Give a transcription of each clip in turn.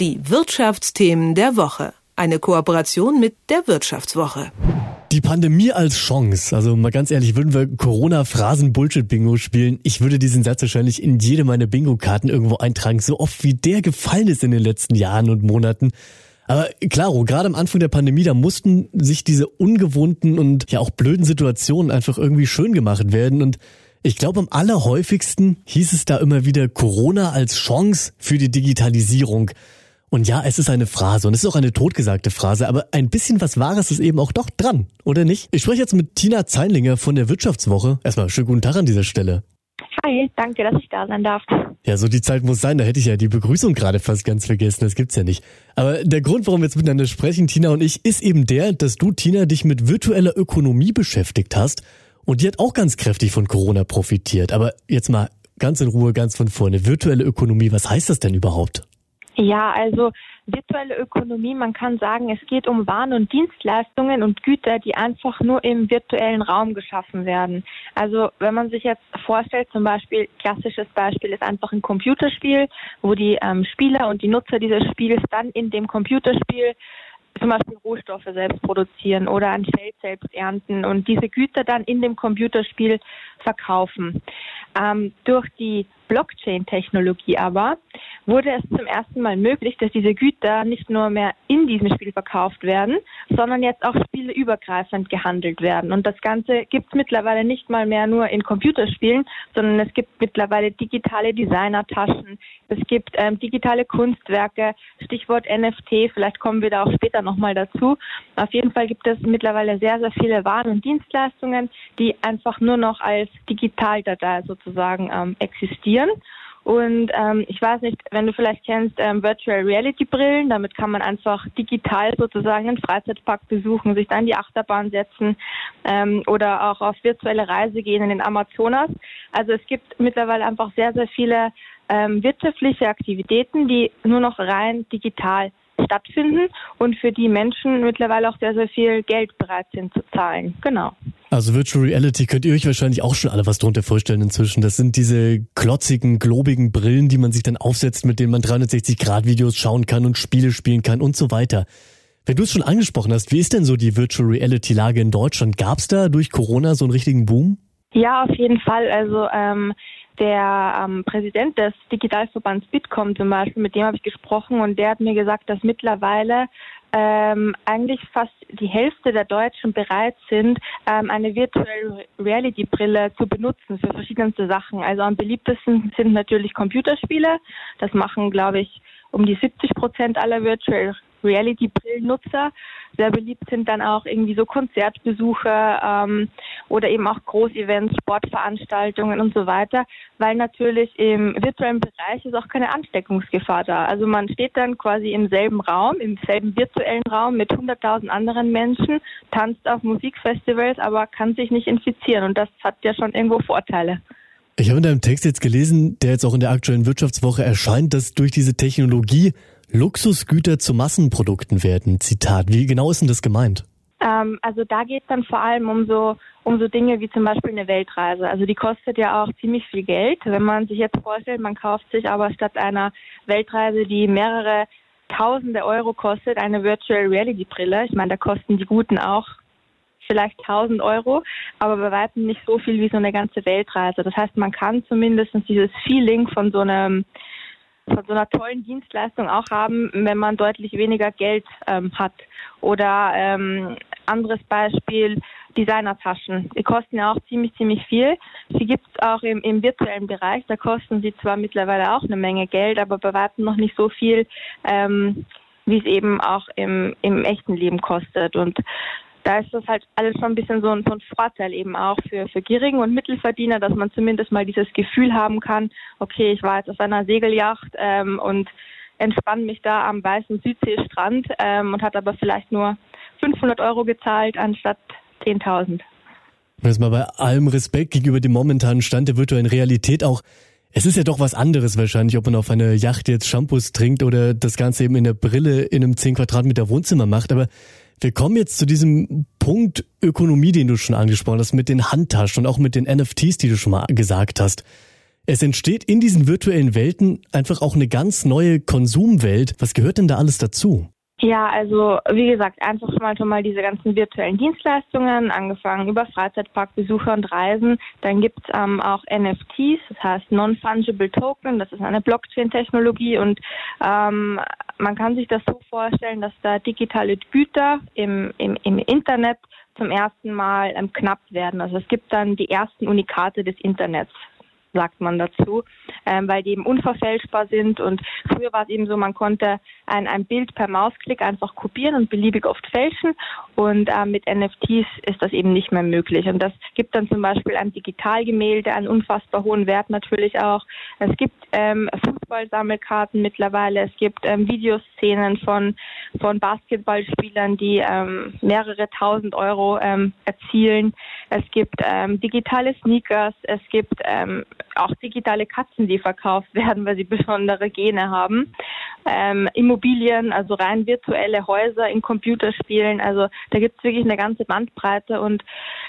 Die Wirtschaftsthemen der Woche. Eine Kooperation mit der Wirtschaftswoche. Die Pandemie als Chance. Also mal ganz ehrlich, würden wir Corona-Phrasen-Bullshit-Bingo spielen, ich würde diesen Satz wahrscheinlich in jede meiner Bingo-Karten irgendwo eintragen, so oft wie der gefallen ist in den letzten Jahren und Monaten. Aber klaro, gerade am Anfang der Pandemie, da mussten sich diese ungewohnten und ja auch blöden Situationen einfach irgendwie schön gemacht werden und ich glaube, am allerhäufigsten hieß es da immer wieder Corona als Chance für die Digitalisierung. Und ja, es ist eine Phrase und es ist auch eine totgesagte Phrase, aber ein bisschen was Wahres ist eben auch doch dran, oder nicht? Ich spreche jetzt mit Tina Zeinlinger von der Wirtschaftswoche. Erstmal schönen guten Tag an dieser Stelle. Hi, danke, dass ich da sein darf. Ja, so die Zeit muss sein, da hätte ich ja die Begrüßung gerade fast ganz vergessen, das gibt's ja nicht. Aber der Grund, warum wir jetzt miteinander sprechen, Tina und ich, ist eben der, dass du, Tina, dich mit virtueller Ökonomie beschäftigt hast und die hat auch ganz kräftig von Corona profitiert. Aber jetzt mal ganz in Ruhe, ganz von vorne. Virtuelle Ökonomie, was heißt das denn überhaupt? Ja, also virtuelle Ökonomie, man kann sagen, es geht um Waren und Dienstleistungen und Güter, die einfach nur im virtuellen Raum geschaffen werden. Also wenn man sich jetzt vorstellt, zum Beispiel, klassisches Beispiel ist einfach ein Computerspiel, wo die ähm, Spieler und die Nutzer dieses Spiels dann in dem Computerspiel zum Beispiel Rohstoffe selbst produzieren oder ein Feld selbst ernten und diese Güter dann in dem Computerspiel verkaufen. Ähm, durch die Blockchain-Technologie aber wurde es zum ersten Mal möglich, dass diese Güter nicht nur mehr in diesem Spiel verkauft werden, sondern jetzt auch spieleübergreifend gehandelt werden. Und das Ganze gibt es mittlerweile nicht mal mehr nur in Computerspielen, sondern es gibt mittlerweile digitale Designertaschen, es gibt ähm, digitale Kunstwerke, Stichwort NFT, vielleicht kommen wir da auch später nochmal dazu. Auf jeden Fall gibt es mittlerweile sehr, sehr viele Waren und Dienstleistungen, die einfach nur noch als Digitaldatei sozusagen ähm, existieren. Und ähm, ich weiß nicht, wenn du vielleicht kennst, ähm, Virtual Reality Brillen, damit kann man einfach digital sozusagen einen Freizeitpark besuchen, sich dann die Achterbahn setzen ähm, oder auch auf virtuelle Reise gehen in den Amazonas. Also es gibt mittlerweile einfach sehr, sehr viele ähm, wirtschaftliche Aktivitäten, die nur noch rein digital stattfinden und für die Menschen mittlerweile auch sehr, sehr viel Geld bereit sind zu zahlen. Genau. Also Virtual Reality könnt ihr euch wahrscheinlich auch schon alle was drunter vorstellen inzwischen. Das sind diese klotzigen, globigen Brillen, die man sich dann aufsetzt, mit denen man 360-Grad-Videos schauen kann und Spiele spielen kann und so weiter. Wenn du es schon angesprochen hast, wie ist denn so die Virtual Reality-Lage in Deutschland? Gab es da durch Corona so einen richtigen Boom? Ja, auf jeden Fall. Also ähm, der ähm, Präsident des Digitalverbands Bitkom zum Beispiel, mit dem habe ich gesprochen und der hat mir gesagt, dass mittlerweile ähm, eigentlich fast die Hälfte der Deutschen bereit sind, ähm, eine Virtual Reality Brille zu benutzen für verschiedenste Sachen. Also am beliebtesten sind natürlich Computerspiele. Das machen, glaube ich, um die 70 Prozent aller Virtual Reality-Brillennutzer. Sehr beliebt sind dann auch irgendwie so Konzertbesuche ähm, oder eben auch Großevents, Sportveranstaltungen und so weiter, weil natürlich im virtuellen Bereich ist auch keine Ansteckungsgefahr da. Also man steht dann quasi im selben Raum, im selben virtuellen Raum mit 100.000 anderen Menschen, tanzt auf Musikfestivals, aber kann sich nicht infizieren und das hat ja schon irgendwo Vorteile. Ich habe in deinem Text jetzt gelesen, der jetzt auch in der aktuellen Wirtschaftswoche erscheint, dass durch diese Technologie Luxusgüter zu Massenprodukten werden. Zitat. Wie genau ist denn das gemeint? Ähm, also da geht es dann vor allem um so um so Dinge wie zum Beispiel eine Weltreise. Also die kostet ja auch ziemlich viel Geld. Wenn man sich jetzt vorstellt, man kauft sich aber statt einer Weltreise, die mehrere Tausende Euro kostet, eine Virtual Reality Brille. Ich meine, da kosten die guten auch vielleicht 1000 Euro, aber bei weitem nicht so viel wie so eine ganze Weltreise. Das heißt, man kann zumindest dieses Feeling von so einem von so einer tollen Dienstleistung auch haben, wenn man deutlich weniger Geld ähm, hat. Oder ähm, anderes Beispiel, Designertaschen. Die kosten ja auch ziemlich, ziemlich viel. Sie gibt es auch im, im virtuellen Bereich. Da kosten sie zwar mittlerweile auch eine Menge Geld, aber bei weitem noch nicht so viel, ähm, wie es eben auch im, im echten Leben kostet. Und da ist das halt alles schon ein bisschen so ein, so ein Vorteil eben auch für, für Gierigen und Mittelverdiener, dass man zumindest mal dieses Gefühl haben kann, okay, ich war jetzt auf einer Segelyacht ähm, und entspanne mich da am weißen Südseestrand ähm, und hat aber vielleicht nur 500 Euro gezahlt anstatt 10.000. Jetzt mal bei allem Respekt gegenüber dem momentanen Stand der virtuellen Realität auch. Es ist ja doch was anderes wahrscheinlich, ob man auf einer Yacht jetzt Shampoos trinkt oder das Ganze eben in der Brille in einem 10 Quadratmeter Wohnzimmer macht. Aber wir kommen jetzt zu diesem Punkt Ökonomie, den du schon angesprochen hast, mit den Handtaschen und auch mit den NFTs, die du schon mal gesagt hast. Es entsteht in diesen virtuellen Welten einfach auch eine ganz neue Konsumwelt. Was gehört denn da alles dazu? Ja, also wie gesagt, einfach mal schon mal diese ganzen virtuellen Dienstleistungen, angefangen über Freizeitparkbesucher und Reisen. Dann gibt's ähm, auch NFTs, das heißt Non-Fungible Token, das ist eine Blockchain-Technologie und ähm, man kann sich das so vorstellen, dass da digitale Güter im, im, im Internet zum ersten Mal ähm, knapp werden. Also es gibt dann die ersten Unikate des Internets sagt man dazu, ähm, weil die eben unverfälschbar sind. Und früher war es eben so, man konnte ein, ein Bild per Mausklick einfach kopieren und beliebig oft fälschen. Und äh, mit NFTs ist das eben nicht mehr möglich. Und das gibt dann zum Beispiel ein Digitalgemälde, einen unfassbar hohen Wert natürlich auch. Es gibt ähm, Fußballsammelkarten mittlerweile. Es gibt ähm, Videoszenen von, von Basketballspielern, die ähm, mehrere tausend Euro ähm, erzielen. Es gibt ähm, digitale Sneakers. Es gibt ähm, auch digitale Katzen, die verkauft werden, weil sie besondere Gene haben. Ähm, Immobilien, also rein virtuelle Häuser in Computerspielen. Also da gibt es wirklich eine ganze Bandbreite und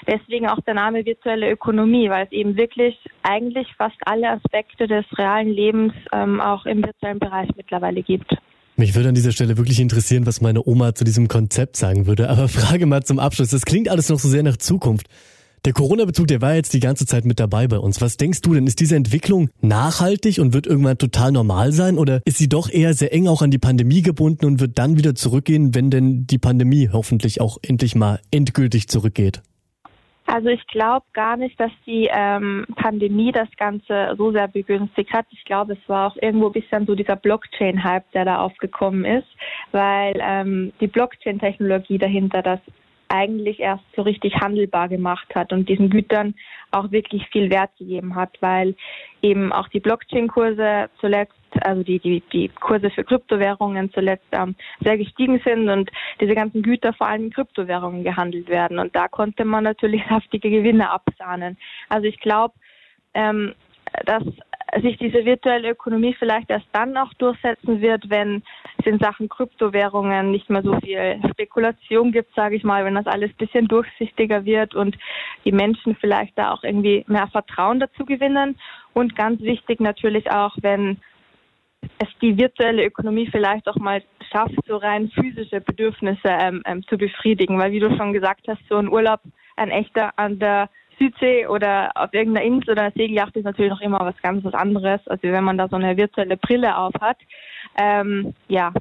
deswegen auch der Name virtuelle Ökonomie, weil es eben wirklich eigentlich fast alle Aspekte des realen Lebens ähm, auch im virtuellen Bereich mittlerweile gibt. Mich würde an dieser Stelle wirklich interessieren, was meine Oma zu diesem Konzept sagen würde. Aber frage mal zum Abschluss. Das klingt alles noch so sehr nach Zukunft. Der Corona-Bezug, der war jetzt die ganze Zeit mit dabei bei uns. Was denkst du denn? Ist diese Entwicklung nachhaltig und wird irgendwann total normal sein? Oder ist sie doch eher sehr eng auch an die Pandemie gebunden und wird dann wieder zurückgehen, wenn denn die Pandemie hoffentlich auch endlich mal endgültig zurückgeht? Also ich glaube gar nicht, dass die ähm, Pandemie das Ganze so sehr begünstigt hat. Ich glaube, es war auch irgendwo ein bisschen so dieser Blockchain-Hype, der da aufgekommen ist, weil ähm, die Blockchain-Technologie dahinter das eigentlich erst so richtig handelbar gemacht hat und diesen Gütern auch wirklich viel Wert gegeben hat, weil eben auch die Blockchain-Kurse zuletzt, also die, die, die Kurse für Kryptowährungen zuletzt ähm, sehr gestiegen sind und diese ganzen Güter vor allem in Kryptowährungen gehandelt werden. Und da konnte man natürlich saftige Gewinne absahnen. Also ich glaube, ähm, dass sich diese virtuelle Ökonomie vielleicht erst dann auch durchsetzen wird, wenn es in Sachen Kryptowährungen nicht mehr so viel Spekulation gibt, sage ich mal, wenn das alles ein bisschen durchsichtiger wird und die Menschen vielleicht da auch irgendwie mehr Vertrauen dazu gewinnen. Und ganz wichtig natürlich auch, wenn es die virtuelle Ökonomie vielleicht auch mal schafft, so rein physische Bedürfnisse ähm, ähm, zu befriedigen. Weil wie du schon gesagt hast, so ein Urlaub, ein echter an der Südsee oder auf irgendeiner Insel oder einer Segelyacht ist natürlich noch immer was ganz was anderes, als wenn man da so eine virtuelle Brille auf hat. Ähm, ja,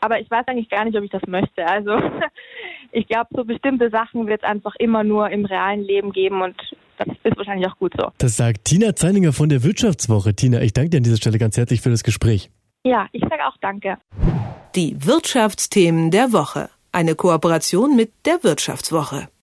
aber ich weiß eigentlich gar nicht, ob ich das möchte. Also ich glaube, so bestimmte Sachen wird es einfach immer nur im realen Leben geben und das ist wahrscheinlich auch gut so. Das sagt Tina Zeininger von der Wirtschaftswoche. Tina, ich danke dir an dieser Stelle ganz herzlich für das Gespräch. Ja, ich sage auch danke. Die Wirtschaftsthemen der Woche. Eine Kooperation mit der Wirtschaftswoche.